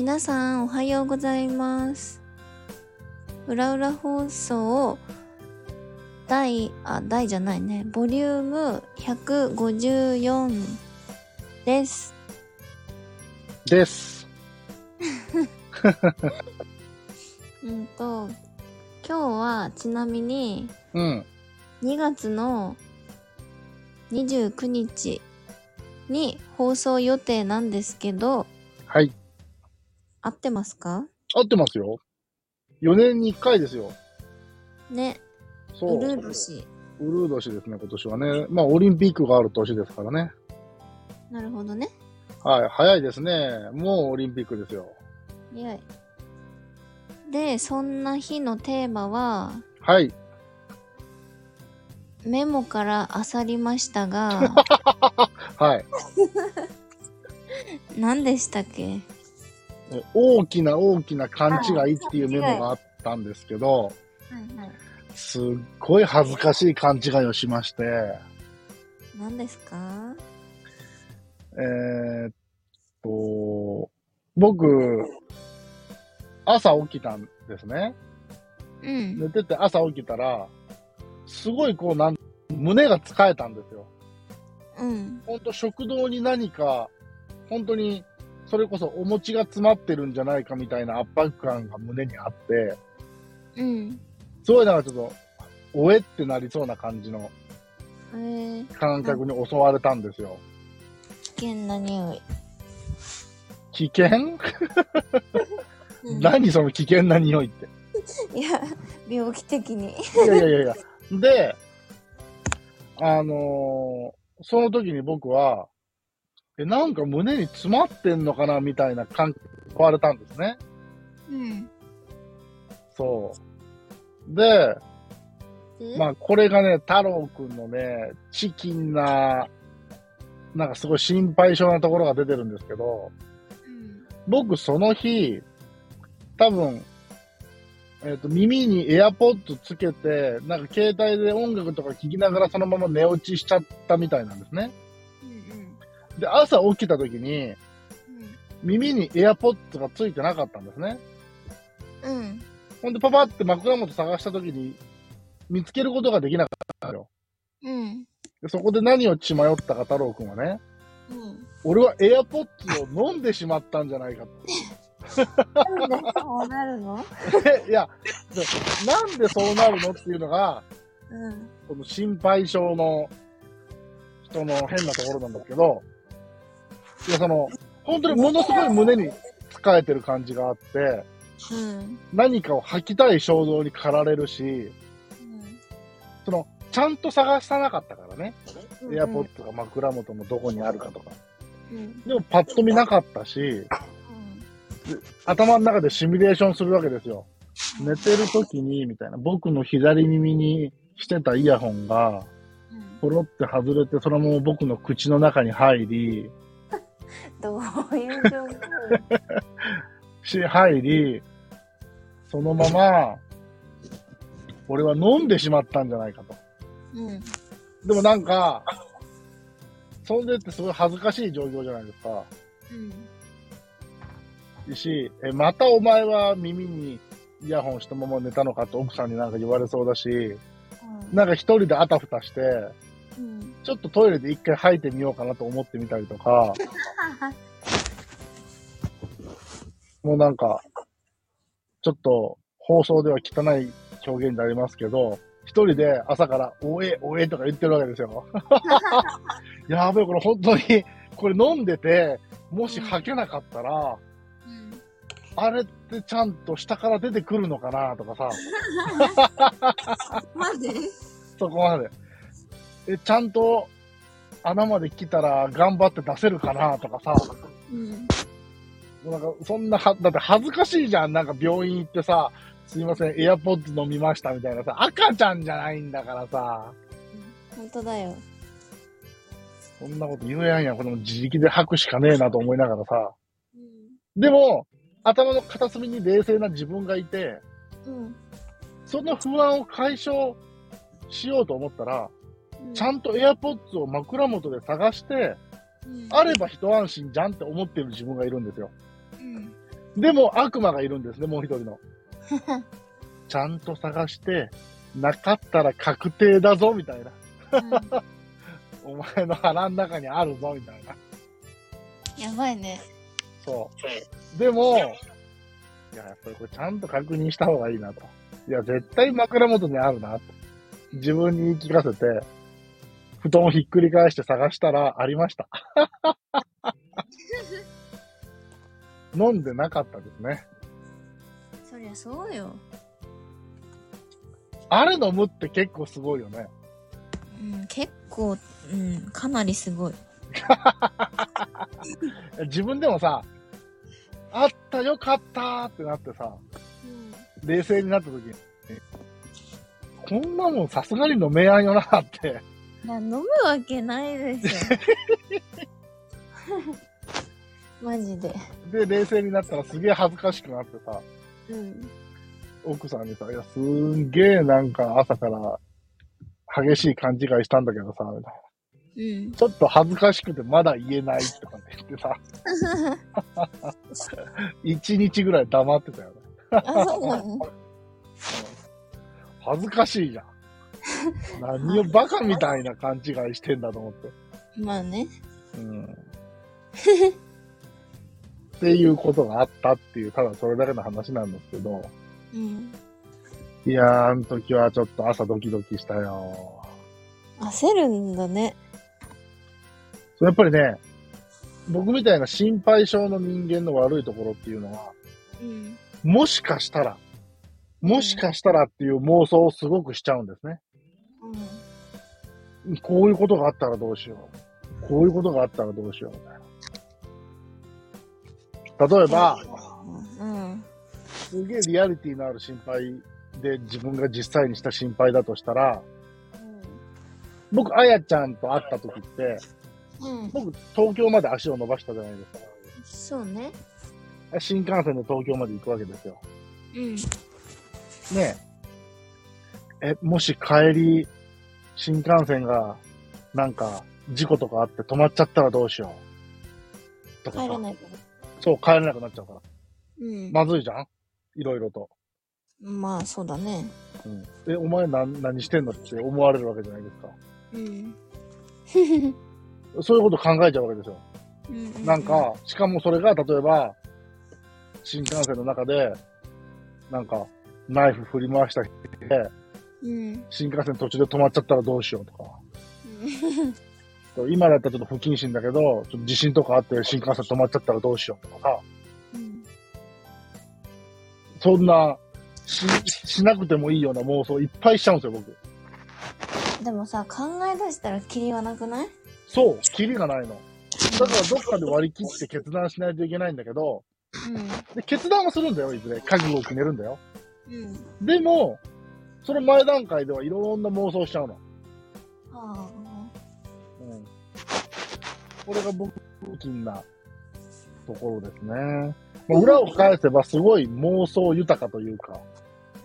皆さんおはようございます。うらうら放送第、あ、第じゃないね。ボリューム154です。です。うんと、今日はちなみにうん。2月の29日に放送予定なんですけど、はい。合ってますか？合ってますよ。4年に1回ですよ。ね、そう。うるう年。うるう年ですね、今年はね。まあ、オリンピックがある年ですからね。なるほどね。はい。早いですね。もうオリンピックですよ。イエイで、そんな日のテーマは、はい。メモから漁りましたが、はい。何でしたっけ？え大きな大きな勘違いっていうメモがあったんですけど、はいはい。すっごい恥ずかしい勘違いをしまして、何ですか？えーっと、僕、朝起きたんですね。うん。寝てて朝起きたら、すごいこうなん、胸が疲れたんですよ。うん。ほんと食堂に何か、本当に、それこそお餅が詰まってるんじゃないかみたいな圧迫感が胸にあって、うん。すごいなんかちょっと、おえってなりそうな感じのえー、感覚に襲われたんですよ。危険な匂い。危険？うん何その危険な匂いって。いや、病気的に。いやいやいやいや。で、あのーその時に僕は、え、なんか胸に詰まってんのかなみたいな感覚に襲われたんですね。うん。そう。で、でまあこれがね、太郎くんのね、チキンな、なんかすごい心配性なところが出てるんですけど、うん。僕その日、多分、えっ、と、耳にエアポッドつけて、なんか携帯で音楽とか聴きながらそのまま寝落ちしちゃったみたいなんですね。うん。で、朝起きた時に、うん。耳にエアポッドがついてなかったんですね。うん。ほんで、パパって枕元探した時に、見つけることができなかったんですよ。うん。でそこで何を血迷ったか太郎くんはね、うん。俺はエアポッドを飲んでしまったんじゃないかと。なんでそうなるの？え いや、でなんでそうなるのっていうのが、うん。この心配性の人の変なところなんだけど、いや、その、本当にものすごい胸に疲れてる感じがあって、うん。何かを吐きたい衝動に駆られるし、その、ちゃんと探さなかったからね。うん。エアポッドが枕元のどこにあるかとか。うん。でもパッと見なかったし、頭の中でシミュレーションするわけですよ。寝てる時に、みたいな。僕の左耳にしてたイヤホンが、うん。ポロって外れて、そのまま僕の口の中に入り、どういう状況？し、入り、そのまま、俺は飲んでしまったんじゃないかと。うん。でもなんか、それでってすごい恥ずかしい状況じゃないですか。うん。し、え、またお前は耳にイヤホンしたまま寝たのかって奥さんになんか言われそうだし、なんか一人であたふたして、うん。ちょっとトイレで一回吐いてみようかなと思ってみたりとか、もうなんか、ちょっと放送では汚い表現でありますけど、一人で朝から、おえ、おえとか言ってるわけですよ。やべえ、これ本当に、これ飲んでて、もし吐けなかったら、うん。あれってちゃんと下から出てくるのかなとかさ、までそこまで。え、ちゃんと穴まで来たら頑張って出せるかなとかさ、うん。もうなんかそんなは、だって恥ずかしいじゃん。なんか病院行ってさ、すいません、エアポッド飲みましたみたいなさ、赤ちゃんじゃないんだからさ、本当だよ。そんなこと言えやんやん。この自力で吐くしかねえなと思いながらさ。うん。でも、頭の片隅に冷静な自分がいて、うん。その不安を解消しようと思ったら、ちゃん、んとエアポッツを枕元で探して、うんあれば一安心じゃんって思ってる自分がいるんですよ。うん。でも悪魔がいるんですね、もう一人の。ちゃんと探して、なかったら確定だぞ、みたいな。お前の腹の中にあるぞ、みたいな。やばいね。そう。でも、いや、やっぱりこれちゃんと確認した方がいいなと。いや、絶対枕元にあるなと。自分に言い聞かせて、布団をひっくり返して探したらありました。飲んでなかったですね。そりゃそうよ。あれ飲むって結構すごいよね。うん、結構、うん、かなりすごい。自分でもさ、あったよかったーってなってさ、冷静になった時に、こんなもんさすがに飲めやんよなって。いや、飲むわけないですよ。マジで。で、冷静になったらすげえ恥ずかしくなってさ、うん。奥さんにさ、いや、すんげえなんか朝から激しい勘違いしたんだけどさ、みたいな。うん。ちょっと恥ずかしくてまだ言えないとかって言ってさ、一日ぐらい黙ってたよね。あ、そうなの？恥ずかしいじゃん。何をバカみたいな勘違いしてんだと思って。まあね。うん。っていうことがあったっていう、ただそれだけの話なんですけど、うん。いやー、あの時はちょっと朝ドキドキしたよ。焦るんだね。そうやっぱりね、僕みたいな心配性の人間の悪いところっていうのは、うん。もしかしたら、もしかしたらっていう妄想をすごくしちゃうんですね。こういうことがあったらどうしよう。こういうことがあったらどうしようみたいな。例えば、うん。すげえリアリティのある心配で自分が実際にした心配だとしたら、僕、あやちゃんと会った時って、うん。僕、東京まで足を伸ばしたじゃないですそうね。か。新幹線で東京まで行くわけですよ。うん。ねえ。え、もし帰り、新幹線が、なんか、事故とかあって止まっちゃったらどうしよう。とかさ帰らないから。そう、帰れなくなっちゃうから。うん。まずいじゃん？いろいろと。まあ、そうだね。うん。え、お前何、何してんのって思われるわけじゃないですか。うん。そういうこと考えちゃうわけですよ。うんなん、か、しかもそれが、例えば、新幹線の中で、なんか、ナイフ振り回した人で、うん。新幹線途中で止まっちゃったらどうしようとか。今だったらちょっと不謹慎だけど、ちょっと地震とかあって新幹線止まっちゃったらどうしようとかさ、うん。そんな、し、しなくてもいいような妄想いっぱいしちゃうんですよ、僕。でもさ、考え出したらキリはなくない？そう、キリがないの。だからどっかで割り切って決断しないといけないんだけど、で決断はするんだよ、いずれ。覚悟を決めるんだよ。うん。うん。でも、その前段階ではいろんな妄想しちゃうの。あうん。これが僕、大きなところですね。まあ、裏を返せばすごい妄想豊かというか、あ。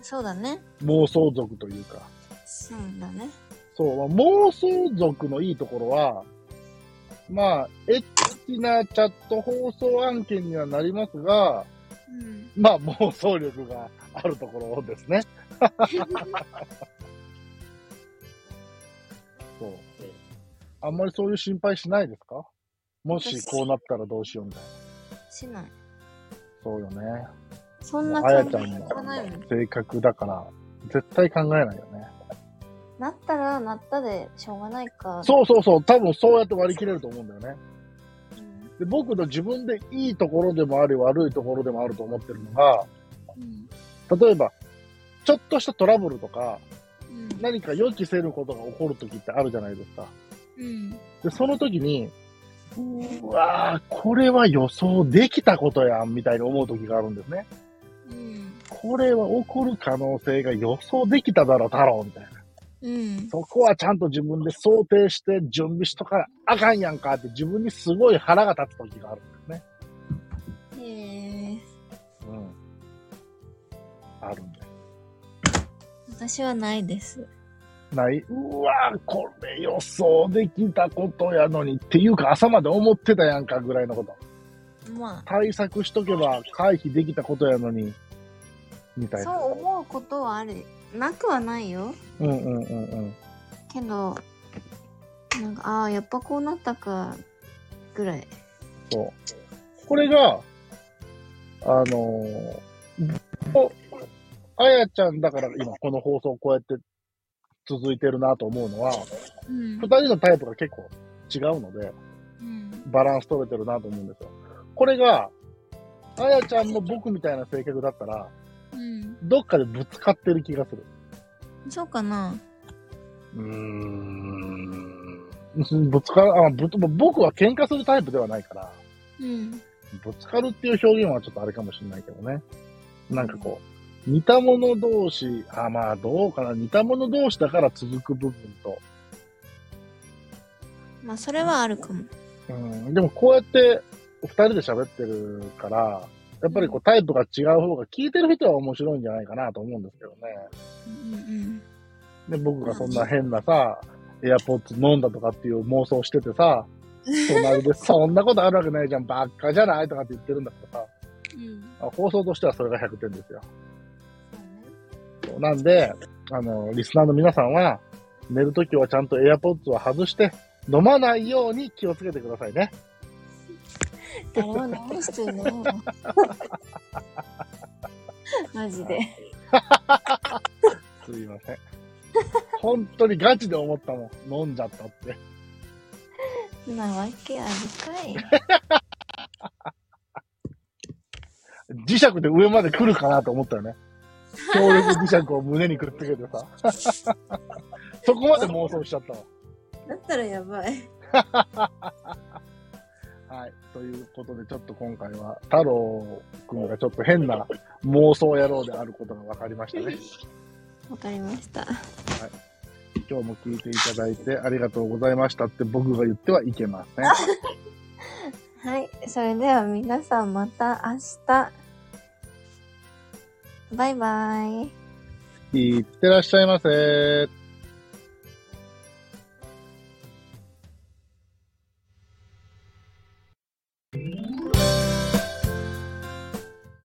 そうだね。妄想族というか。そうだね。そう、まあ妄想族のいいところは、まあ、エッチなチャット放送案件にはなりますが、うん。まあ妄想力があるところですね。そう。あんまりそういう心配しないですか？もしこうなったらどうしようみたいな。しない。そうよね。そんなあやちゃんの。性格だから、絶対考えないよね。なったらなったでしょうがないか。そうそうそう、多分そうやって割り切れると思うんだよね。うん。で僕の自分でいいところでもあり悪いところでもあると思ってるのが、うん。例えば、ちょっとしたトラブルとか、うん。何か予期せぬことが起こるときってあるじゃないですか。うん。で、その時に、うわーこれは予想できたことやん、みたいに思う時があるんですね。うん。これは起こる可能性が予想できただろ、太郎、みたいな。うん。そこはちゃんと自分で想定して準備しとかあかんやんかって自分にすごい腹が立つ時があるんですね。へえ。うん。あるんで。私はないです。ない。うわーこれ予想できたことやのにっていうか朝まで思ってたやんかぐらいのこと。ま対策しとけば回避できたことやのに、みたあ、いな。そう思うことはある。なくはないよ。うんうんうんうん。けど、なんか、ああ、やっぱこうなったか、ぐらい。そう。これが、あのー、おあやちゃんだから今この放送こうやって続いてるなと思うのは、うん二人のタイプが結構違うので、うん。バランス取れてるなと思うんですよ。これが、あやちゃんも僕みたいな性格だったら、うん。どっかでぶつかってる気がする。そうかな。うーん。ぶつかる、あ、ぶ僕は喧嘩するタイプではないから、うん。ぶつかるっていう表現はちょっとあれかもしれないけどね。なんかこう、似た者同士、あ、まあどうかな、似た者同士だから続く部分と、まあ、それはあるかも。うん、でもこうやって二人で喋ってるから、やっぱりこうタイプが違う方が聞いてる人は面白いんじゃないかなと思うんですけどね。うんうん。で、僕がそんな変なさ、エアポッツ飲んだとかっていう妄想しててさ、隣でそんなことあるわけないじゃん、ばっかじゃないとかって言ってるんだからさ、うん。あ放送としてはそれが100点ですよ。そうね。そうなんで、あの、リスナーの皆さんは、寝るときはちゃんとエアポッツを外して、飲まないように気をつけてくださいね。誰も直してね。マジで。すいません。本当にガチで思ったもん。飲んじゃったって。なわけあるかい。磁石で上まで来るかなと思ったよね。強力磁石を胸にくっつけてさ。そこまで妄想しちゃったわ。だったらやばい。はい。ということで、ちょっと今回は、太郎くんがちょっと変な妄想野郎であることが分かりましたね。わかりました。今日も聞いていただいてありがとうございましたって僕が言ってはいけません。はい。それでは皆さんまた明日。バイバイ。いってらっしゃいませ。